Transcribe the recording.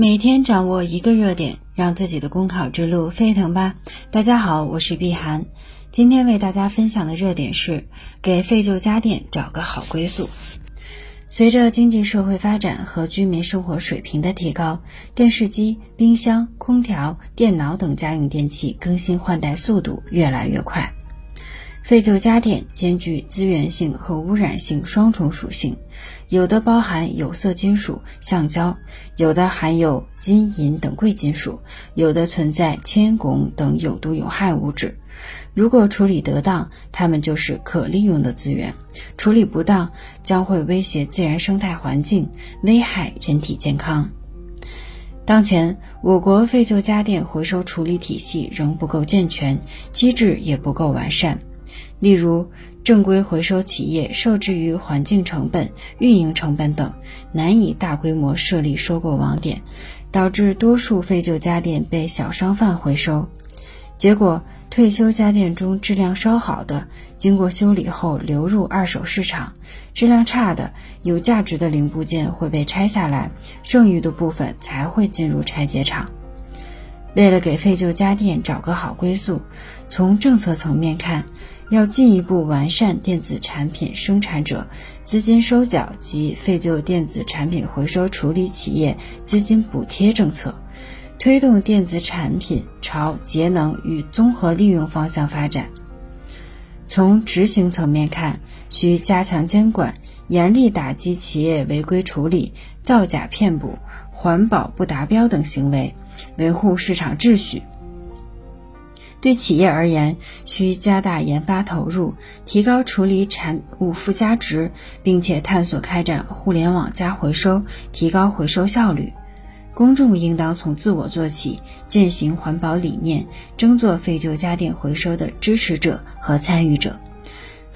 每天掌握一个热点，让自己的公考之路沸腾吧！大家好，我是碧涵，今天为大家分享的热点是给废旧家电找个好归宿。随着经济社会发展和居民生活水平的提高，电视机、冰箱、空调、电脑等家用电器更新换代速度越来越快。废旧家电兼具资源性和污染性双重属性，有的包含有色金属、橡胶，有的含有金银等贵金属，有的存在铅、汞等有毒有害物质。如果处理得当，它们就是可利用的资源；处理不当，将会威胁自然生态环境，危害人体健康。当前，我国废旧家电回收处理体系仍不够健全，机制也不够完善。例如，正规回收企业受制于环境成本、运营成本等，难以大规模设立收购网点，导致多数废旧家电被小商贩回收。结果，退休家电中质量稍好的，经过修理后流入二手市场；质量差的、有价值的零部件会被拆下来，剩余的部分才会进入拆解厂。为了给废旧家电找个好归宿，从政策层面看，要进一步完善电子产品生产者资金收缴及废旧电子产品回收处理企业资金补贴政策，推动电子产品朝节能与综合利用方向发展。从执行层面看，需加强监管，严厉打击企业违规处理、造假骗补、环保不达标等行为，维护市场秩序。对企业而言，需加大研发投入，提高处理产物附加值，并且探索开展互联网加回收，提高回收效率。公众应当从自我做起，践行环保理念，争做废旧家电回收的支持者和参与者。